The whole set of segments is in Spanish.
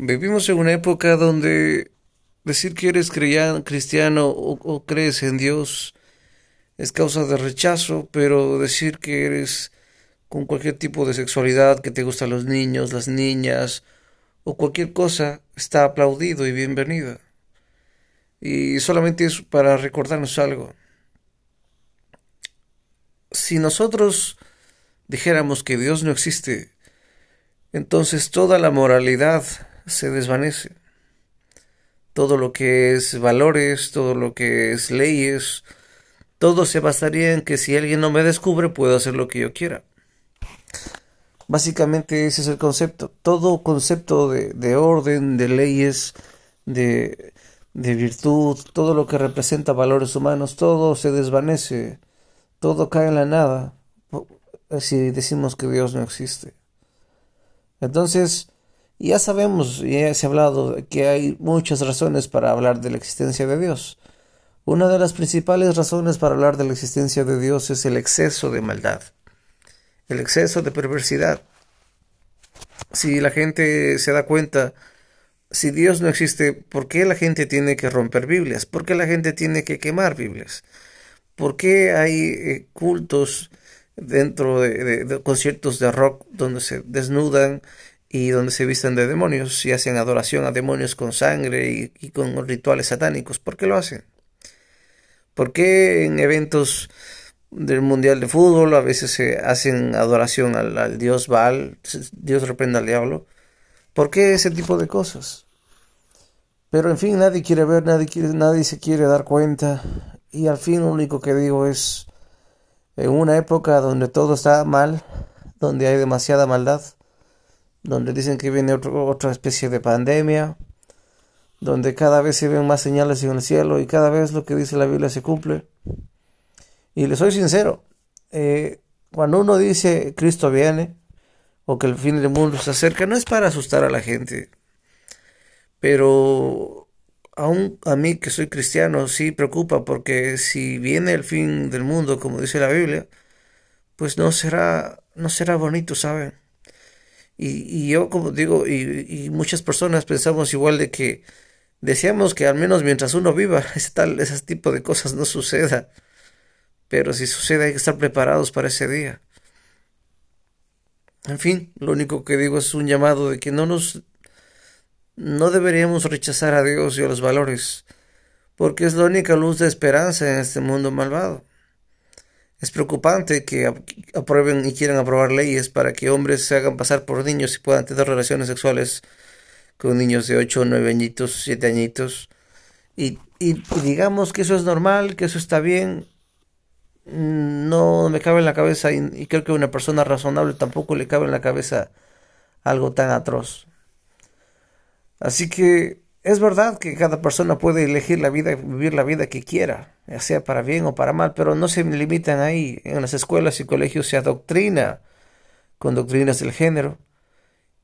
Vivimos en una época donde decir que eres cristiano o, crees en Dios es causa de rechazo, pero decir que eres con cualquier tipo de sexualidad, que te gustan los niños, las niñas o cualquier cosa, está aplaudido y bienvenido. Y solamente es para recordarnos algo. Si nosotros dijéramos que Dios no existe, entonces toda la moralidad se desvanece. Todo lo que es valores, todo lo que es leyes, todo se basaría en que si alguien no me descubre puedo hacer lo que yo quiera. Básicamente ese es el concepto. Todo concepto de, orden, de leyes, de, de virtud, todo lo que representa valores humanos, todo se desvanece, todo cae en la nada si decimos que Dios no existe. Entonces, ya sabemos, ya se ha hablado que hay muchas razones para hablar de la existencia de Dios. Una de las principales razones para hablar de la existencia de Dios es el exceso de maldad, el exceso de perversidad. Si la gente se da cuenta, si Dios no existe, ¿por qué la gente tiene que romper Biblias? ¿Por qué la gente tiene que quemar Biblias? ¿Por qué hay eh, cultos dentro de conciertos de rock donde se desnudan y donde se visten de demonios y hacen adoración a demonios con sangre y, con rituales satánicos. ¿Por qué lo hacen? ¿Por qué en eventos del Mundial de Fútbol a veces se hacen adoración al, dios Baal, Dios reprenda al diablo? ¿Por qué ese tipo de cosas? Pero en fin, nadie quiere ver, nadie, quiere, nadie se quiere dar cuenta y al fin lo único que digo es, en una época donde todo está mal, donde hay demasiada maldad, donde dicen que viene otra especie de pandemia, donde cada vez se ven más señales en el cielo y cada vez lo que dice la Biblia se cumple. Y le soy sincero, eh, cuando uno dice Cristo viene o que el fin del mundo se acerca, no es para asustar a la gente, pero aún a mí que soy cristiano sí preocupa porque si viene el fin del mundo, como dice la Biblia, pues no será, no será bonito, ¿saben? Y, yo, como digo, y, muchas personas pensamos igual de que deseamos que al menos mientras uno viva, ese, tal, ese tipo de cosas no suceda. Pero si sucede hay que estar preparados para ese día. En fin, lo único que digo es un llamado de que no nos no deberíamos rechazar a Dios y a los valores, porque es la única luz de esperanza en este mundo malvado. Es preocupante que aprueben y quieran aprobar leyes para que hombres se hagan pasar por niños y puedan tener relaciones sexuales con niños de 8, 9 añitos, 7 añitos. Y, digamos que eso es normal, que eso está bien. Mm, no me cabe en la cabeza y creo que a una persona razonable tampoco le cabe en la cabeza algo tan atroz. Así que es verdad que cada persona puede elegir la vida, vivir la vida que quiera, ya sea para bien o para mal, pero no se limitan ahí. En las escuelas y colegios se adoctrina con doctrinas del género.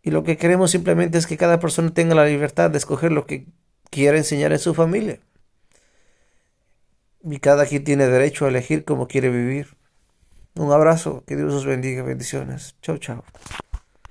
Y lo que queremos simplemente es que cada persona tenga la libertad de escoger lo que quiera enseñar en su familia. Y cada quien tiene derecho a elegir cómo quiere vivir. Un abrazo, que Dios os bendiga, bendiciones. Chao, chao.